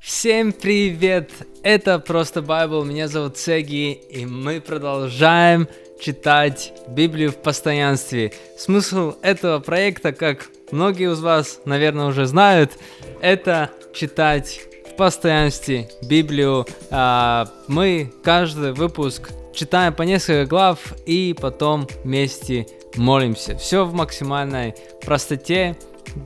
Всем привет! Это просто Bible, меня зовут Сеги, и мы продолжаем читать Библию в постоянстве. Смысл этого проекта, как многие из вас, наверное, уже знают, это читать в постоянстве Библию. А, мы каждый выпуск читаем по несколько глав и потом вместе молимся. Все в максимальной простоте.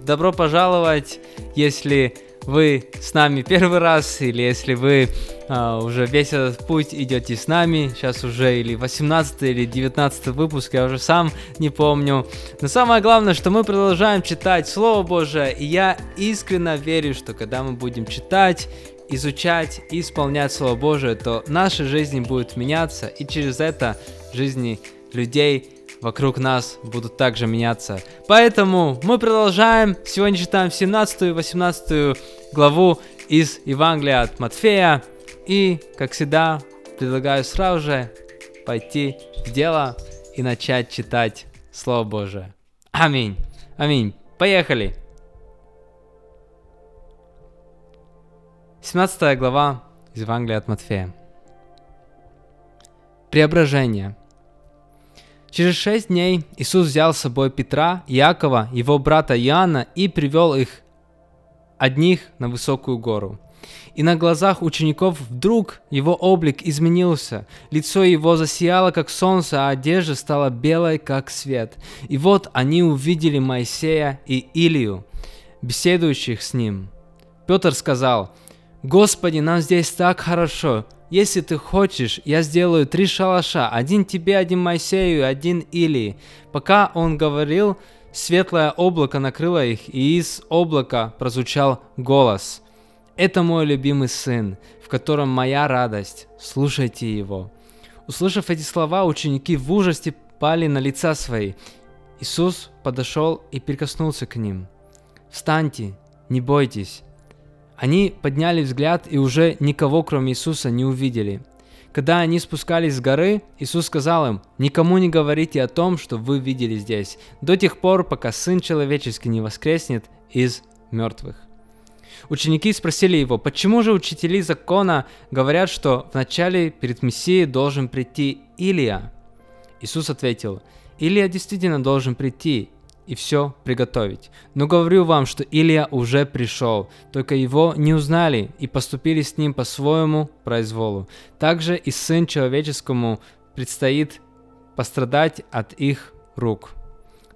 Добро пожаловать, если вы с нами первый раз, или если вы а, уже весь этот путь идете с нами, сейчас уже или 18 или 19 выпуск, я уже сам не помню. Но самое главное, что мы продолжаем читать Слово Божие, и я искренне верю, что когда мы будем читать, изучать и исполнять Слово Божие, то наши жизни будут меняться, и через это жизни людей вокруг нас будут также меняться. Поэтому мы продолжаем. Сегодня читаем 17 и 18 главу из Евангелия от Матфея. И, как всегда, предлагаю сразу же пойти в дело и начать читать Слово Божие. Аминь. Аминь. Поехали. 17 глава из Евангелия от Матфея. Преображение – Через шесть дней Иисус взял с собой Петра, Иакова, его брата Иоанна и привел их одних на высокую гору. И на глазах учеников вдруг его облик изменился, лицо его засияло, как солнце, а одежда стала белой, как свет. И вот они увидели Моисея и Илию, беседующих с ним. Петр сказал, «Господи, нам здесь так хорошо, если ты хочешь, я сделаю три шалаша, один тебе, один Моисею, один Илии. Пока он говорил, светлое облако накрыло их, и из облака прозвучал голос. «Это мой любимый сын, в котором моя радость, слушайте его». Услышав эти слова, ученики в ужасе пали на лица свои. Иисус подошел и прикоснулся к ним. «Встаньте, не бойтесь». Они подняли взгляд и уже никого, кроме Иисуса, не увидели. Когда они спускались с горы, Иисус сказал им, «Никому не говорите о том, что вы видели здесь, до тех пор, пока Сын Человеческий не воскреснет из мертвых». Ученики спросили его, почему же учители закона говорят, что вначале перед Мессией должен прийти Илия? Иисус ответил, Илия действительно должен прийти и все приготовить. Но говорю вам, что Илия уже пришел, только его не узнали и поступили с ним по своему произволу. Также и Сын Человеческому предстоит пострадать от их рук.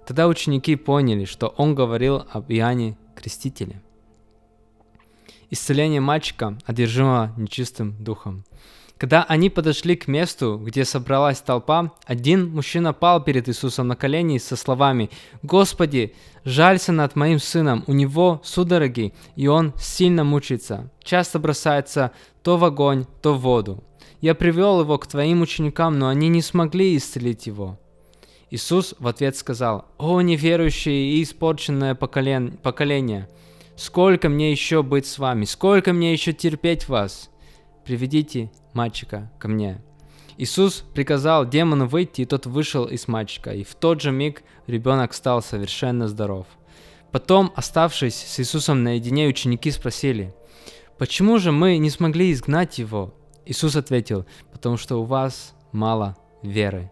Тогда ученики поняли, что он говорил об Иоанне Крестителе. Исцеление мальчика, одержимого нечистым духом. Когда они подошли к месту, где собралась толпа, один мужчина пал перед Иисусом на колени со словами «Господи, жалься над моим сыном, у него судороги, и он сильно мучается, часто бросается то в огонь, то в воду. Я привел его к твоим ученикам, но они не смогли исцелить его». Иисус в ответ сказал, «О, неверующие и испорченное поколен... поколение! Сколько мне еще быть с вами? Сколько мне еще терпеть вас? Приведите мальчика ко мне. Иисус приказал демону выйти, и тот вышел из мальчика, и в тот же миг ребенок стал совершенно здоров. Потом, оставшись с Иисусом наедине, ученики спросили, «Почему же мы не смогли изгнать его?» Иисус ответил, «Потому что у вас мало веры».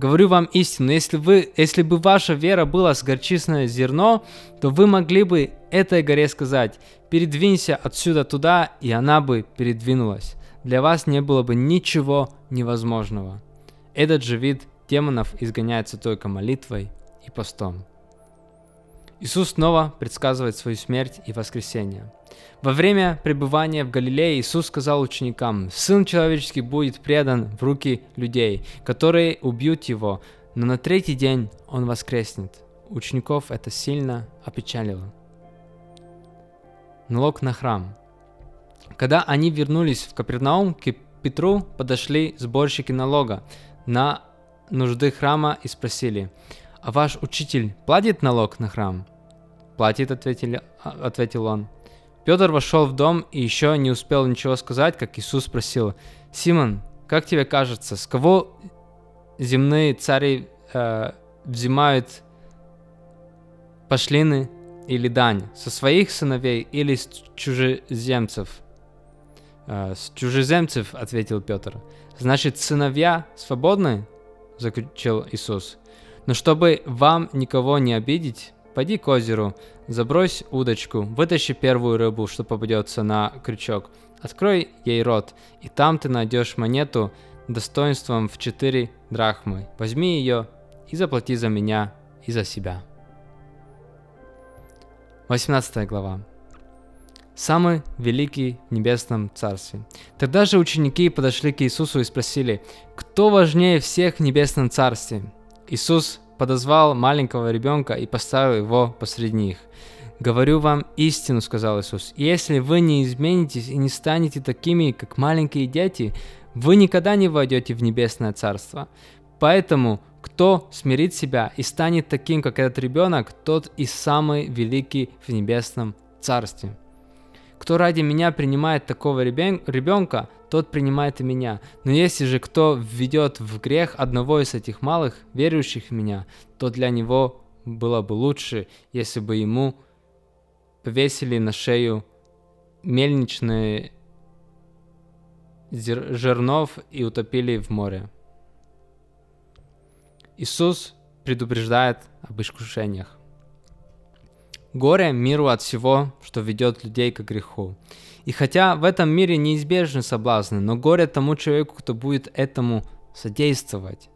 Говорю вам истину, если, вы, если бы ваша вера была с горчичное зерно, то вы могли бы этой горе сказать, передвинься отсюда туда, и она бы передвинулась для вас не было бы ничего невозможного. Этот же вид демонов изгоняется только молитвой и постом. Иисус снова предсказывает свою смерть и воскресение. Во время пребывания в Галилее Иисус сказал ученикам, «Сын человеческий будет предан в руки людей, которые убьют его, но на третий день он воскреснет». Учеников это сильно опечалило. Налог на храм – когда они вернулись в Капернаум, к Петру подошли сборщики налога на нужды храма и спросили, «А ваш учитель платит налог на храм?» «Платит», ответили, а, ответил он. Петр вошел в дом и еще не успел ничего сказать, как Иисус спросил, «Симон, как тебе кажется, с кого земные цари э, взимают пошлины или дань? Со своих сыновей или с чужеземцев?» «Э, «С чужеземцев», — ответил Петр. «Значит, сыновья свободны?» — заключил Иисус. «Но чтобы вам никого не обидеть, пойди к озеру, забрось удочку, вытащи первую рыбу, что попадется на крючок, открой ей рот, и там ты найдешь монету достоинством в четыре драхмы. Возьми ее и заплати за меня и за себя». 18 глава самый великий в небесном царстве. Тогда же ученики подошли к Иисусу и спросили, кто важнее всех в небесном царстве? Иисус подозвал маленького ребенка и поставил его посреди них. «Говорю вам истину», — сказал Иисус, — «если вы не изменитесь и не станете такими, как маленькие дети, вы никогда не войдете в небесное царство. Поэтому, кто смирит себя и станет таким, как этот ребенок, тот и самый великий в небесном царстве». Кто ради меня принимает такого ребенка, тот принимает и меня. Но если же кто введет в грех одного из этих малых, верующих в меня, то для него было бы лучше, если бы ему повесили на шею мельничные жернов и утопили в море. Иисус предупреждает об искушениях. Горе миру от всего, что ведет людей к греху. И хотя в этом мире неизбежны соблазны, но горе тому человеку, кто будет этому содействовать.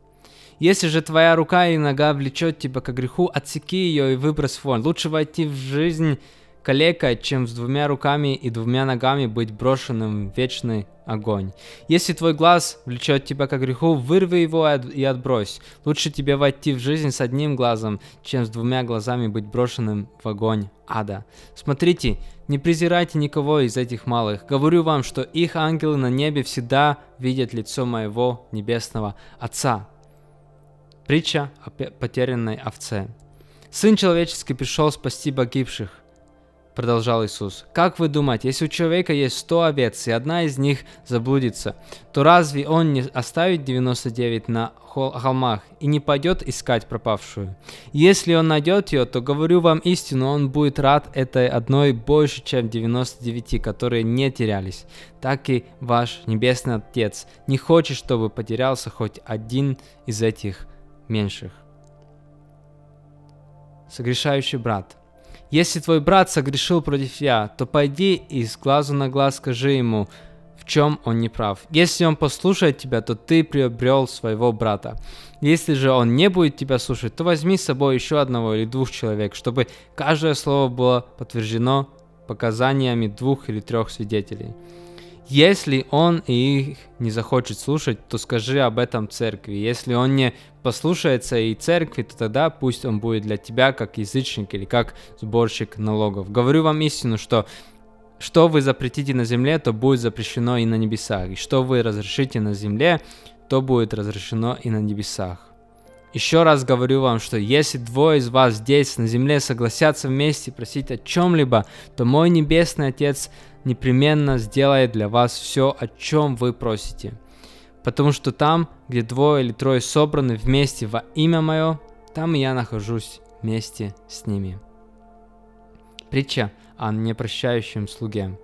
Если же твоя рука и нога влечет тебя к греху, отсеки ее и выбрось вон. Лучше войти в жизнь калека, чем с двумя руками и двумя ногами быть брошенным в вечный огонь. Если твой глаз влечет тебя к греху, вырви его и отбрось. Лучше тебе войти в жизнь с одним глазом, чем с двумя глазами быть брошенным в огонь ада. Смотрите, не презирайте никого из этих малых. Говорю вам, что их ангелы на небе всегда видят лицо моего небесного Отца. Притча о потерянной овце. Сын человеческий пришел спасти погибших продолжал Иисус. Как вы думаете, если у человека есть 100 овец, и одна из них заблудится, то разве он не оставит 99 на холмах и не пойдет искать пропавшую? Если он найдет ее, то говорю вам истину, он будет рад этой одной больше, чем 99, которые не терялись. Так и ваш Небесный Отец не хочет, чтобы потерялся хоть один из этих меньших. Согрешающий брат – если твой брат согрешил против тебя, то пойди и с глазу на глаз скажи ему, в чем он не прав. Если он послушает тебя, то ты приобрел своего брата. Если же он не будет тебя слушать, то возьми с собой еще одного или двух человек, чтобы каждое слово было подтверждено показаниями двух или трех свидетелей. Если он их не захочет слушать, то скажи об этом церкви. Если он не послушается и церкви, то тогда пусть он будет для тебя как язычник или как сборщик налогов. Говорю вам истину, что что вы запретите на земле, то будет запрещено и на небесах. И что вы разрешите на земле, то будет разрешено и на небесах. Еще раз говорю вам, что если двое из вас здесь на земле согласятся вместе просить о чем-либо, то мой небесный Отец непременно сделает для вас все, о чем вы просите. Потому что там, где двое или трое собраны вместе во имя мое, там я нахожусь вместе с ними. Притча о непрощающем слуге.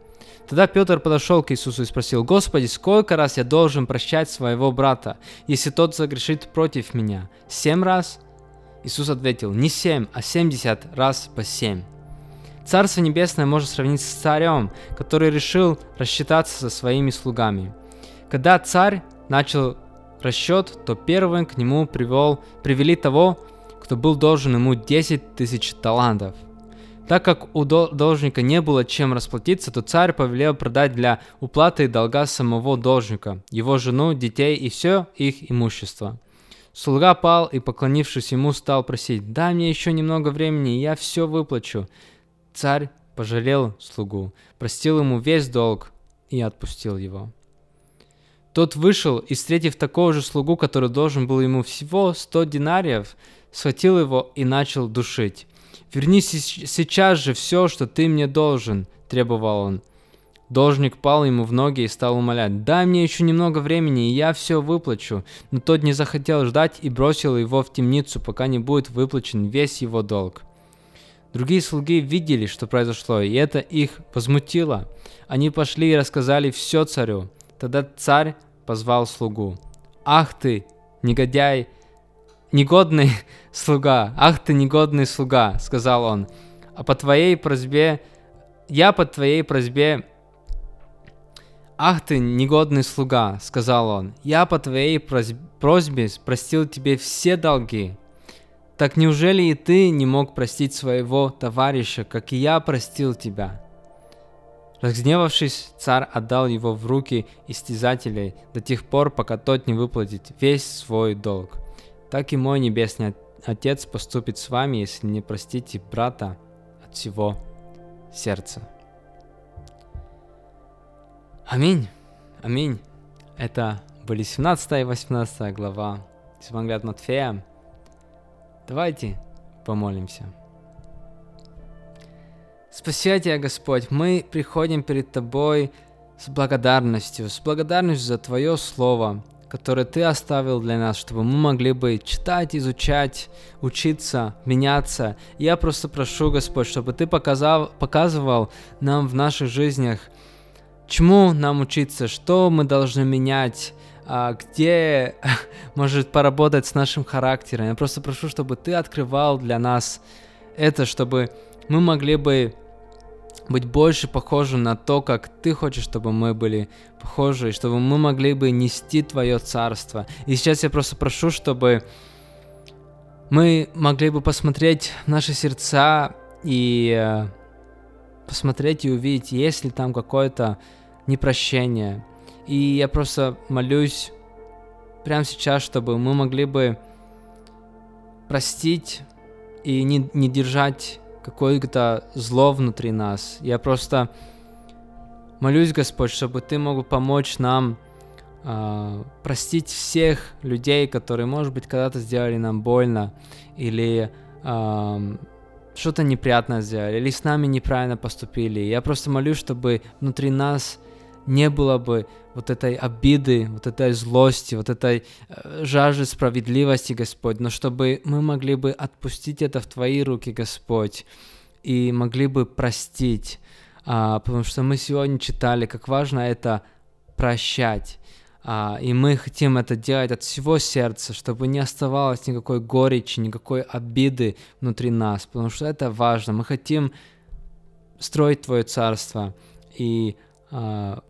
Тогда Петр подошел к Иисусу и спросил, «Господи, сколько раз я должен прощать своего брата, если тот согрешит против меня? Семь раз?» Иисус ответил, «Не семь, а семьдесят раз по семь». Царство Небесное можно сравнить с царем, который решил рассчитаться со своими слугами. Когда царь начал расчет, то первым к нему привел, привели того, кто был должен ему 10 тысяч талантов. Так как у должника не было чем расплатиться, то царь повелел продать для уплаты долга самого должника, его жену, детей и все их имущество. Слуга пал и, поклонившись ему, стал просить, «Дай мне еще немного времени, я все выплачу». Царь пожалел слугу, простил ему весь долг и отпустил его. Тот вышел и, встретив такого же слугу, который должен был ему всего 100 динариев, схватил его и начал душить. «Верни сейчас же все, что ты мне должен», – требовал он. Должник пал ему в ноги и стал умолять, «Дай мне еще немного времени, и я все выплачу». Но тот не захотел ждать и бросил его в темницу, пока не будет выплачен весь его долг. Другие слуги видели, что произошло, и это их возмутило. Они пошли и рассказали все царю. Тогда царь позвал слугу. «Ах ты, негодяй, негодный слуга, ах ты негодный слуга», — сказал он. «А по твоей просьбе, я по твоей просьбе «Ах ты, негодный слуга!» — сказал он. «Я по твоей просьбе простил тебе все долги. Так неужели и ты не мог простить своего товарища, как и я простил тебя?» Разгневавшись, царь отдал его в руки истязателей до тех пор, пока тот не выплатит весь свой долг. Так и мой небесный Отец поступит с вами, если не простите брата от всего сердца. Аминь. Аминь. Это были 17 и 18 глава Евангелия от Матфея. Давайте помолимся. Спасибо тебе, Господь, мы приходим перед Тобой с благодарностью, с благодарностью за Твое Слово, которое Ты оставил для нас, чтобы мы могли бы читать, изучать, учиться, меняться. Я просто прошу, Господь, чтобы Ты показал, показывал нам в наших жизнях, чему нам учиться, что мы должны менять, а, где может поработать с нашим характером. Я просто прошу, чтобы ты открывал для нас это, чтобы мы могли бы быть больше похожи на то, как ты хочешь, чтобы мы были похожи, и чтобы мы могли бы нести твое царство. И сейчас я просто прошу, чтобы мы могли бы посмотреть наши сердца и э, посмотреть и увидеть, есть ли там какое-то непрощение. И я просто молюсь прямо сейчас, чтобы мы могли бы простить и не, не держать какое-то зло внутри нас. Я просто молюсь, Господь, чтобы Ты мог помочь нам э, простить всех людей, которые, может быть, когда-то сделали нам больно, или э, что-то неприятное сделали, или с нами неправильно поступили. Я просто молюсь, чтобы внутри нас не было бы вот этой обиды, вот этой злости, вот этой э, жажды справедливости, Господь, но чтобы мы могли бы отпустить это в Твои руки, Господь, и могли бы простить, а, потому что мы сегодня читали, как важно это прощать, а, и мы хотим это делать от всего сердца, чтобы не оставалось никакой горечи, никакой обиды внутри нас, потому что это важно. Мы хотим строить Твое царство и а,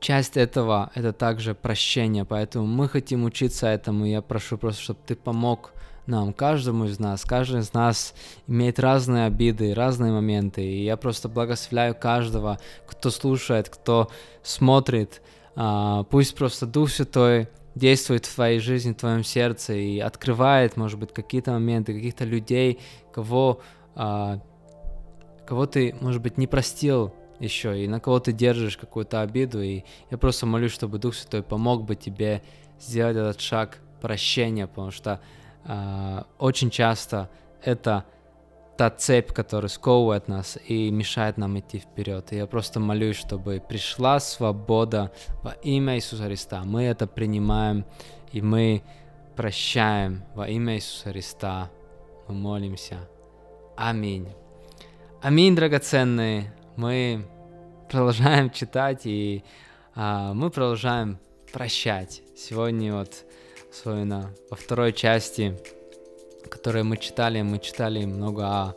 часть этого это также прощение, поэтому мы хотим учиться этому. Я прошу просто, чтобы ты помог нам, каждому из нас. Каждый из нас имеет разные обиды, разные моменты. И я просто благословляю каждого, кто слушает, кто смотрит. А, пусть просто Дух Святой действует в твоей жизни, в твоем сердце и открывает, может быть, какие-то моменты, каких-то людей, кого, а, кого ты, может быть, не простил еще, и на кого ты держишь какую-то обиду, и я просто молюсь, чтобы Дух Святой помог бы тебе сделать этот шаг прощения, потому что э, очень часто это та цепь, которая сковывает нас и мешает нам идти вперед. И я просто молюсь, чтобы пришла свобода во имя Иисуса Христа. Мы это принимаем, и мы прощаем во имя Иисуса Христа. Мы молимся. Аминь. Аминь, драгоценные мы продолжаем читать и а, мы продолжаем прощать. Сегодня вот особенно во второй части, которую мы читали, мы читали много о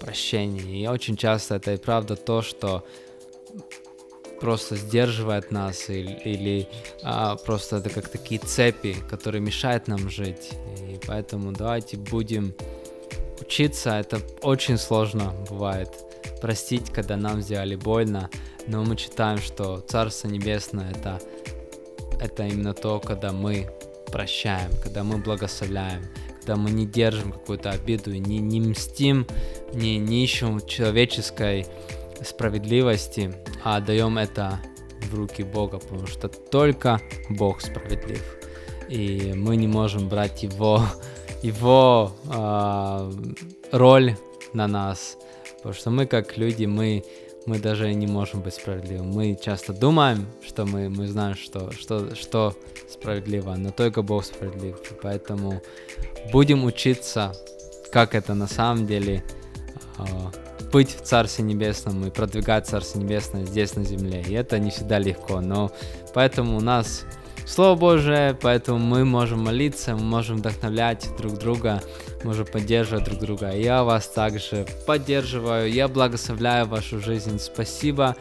прощении. И очень часто это и правда то, что просто сдерживает нас или, или а, просто это как такие цепи, которые мешают нам жить. И поэтому давайте будем учиться. Это очень сложно бывает простить, когда нам сделали больно, но мы читаем, что Царство Небесное это, это именно то, когда мы прощаем, когда мы благословляем, когда мы не держим какую-то обиду, не, не мстим, не, не ищем человеческой справедливости, а даем это в руки Бога, потому что только Бог справедлив. И мы не можем брать его, его э, роль на нас, Потому что мы как люди, мы, мы даже не можем быть справедливым. Мы часто думаем, что мы, мы знаем, что, что, что справедливо, но только Бог справедлив. Поэтому будем учиться, как это на самом деле быть в Царстве Небесном и продвигать Царство Небесное здесь на земле. И это не всегда легко, но поэтому у нас Слово Божие, поэтому мы можем молиться, мы можем вдохновлять друг друга, можем поддерживать друг друга. Я вас также поддерживаю, я благословляю вашу жизнь. Спасибо,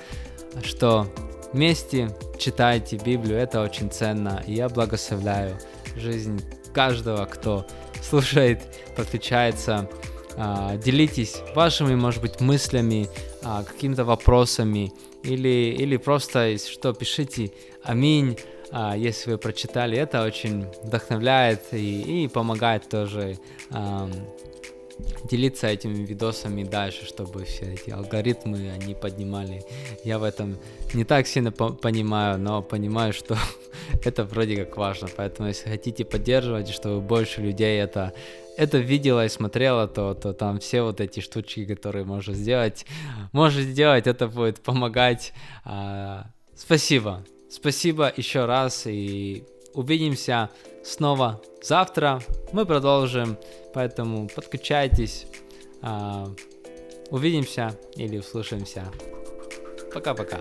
что вместе читаете Библию, это очень ценно. Я благословляю жизнь каждого, кто слушает, подключается. А, делитесь вашими, может быть, мыслями, а, какими-то вопросами, или, или просто, что, пишите «Аминь», если вы прочитали. Это очень вдохновляет и, и помогает тоже делиться этими видосами дальше, чтобы все эти алгоритмы они поднимали. Я в этом не так сильно по понимаю, но понимаю, что это вроде как важно. Поэтому если хотите поддерживать, чтобы больше людей это это видела и смотрела, то, то там все вот эти штучки, которые можно сделать, может сделать, это будет помогать. А, спасибо. Спасибо еще раз и увидимся снова завтра. Мы продолжим, поэтому подключайтесь. А, увидимся или услышимся. Пока-пока.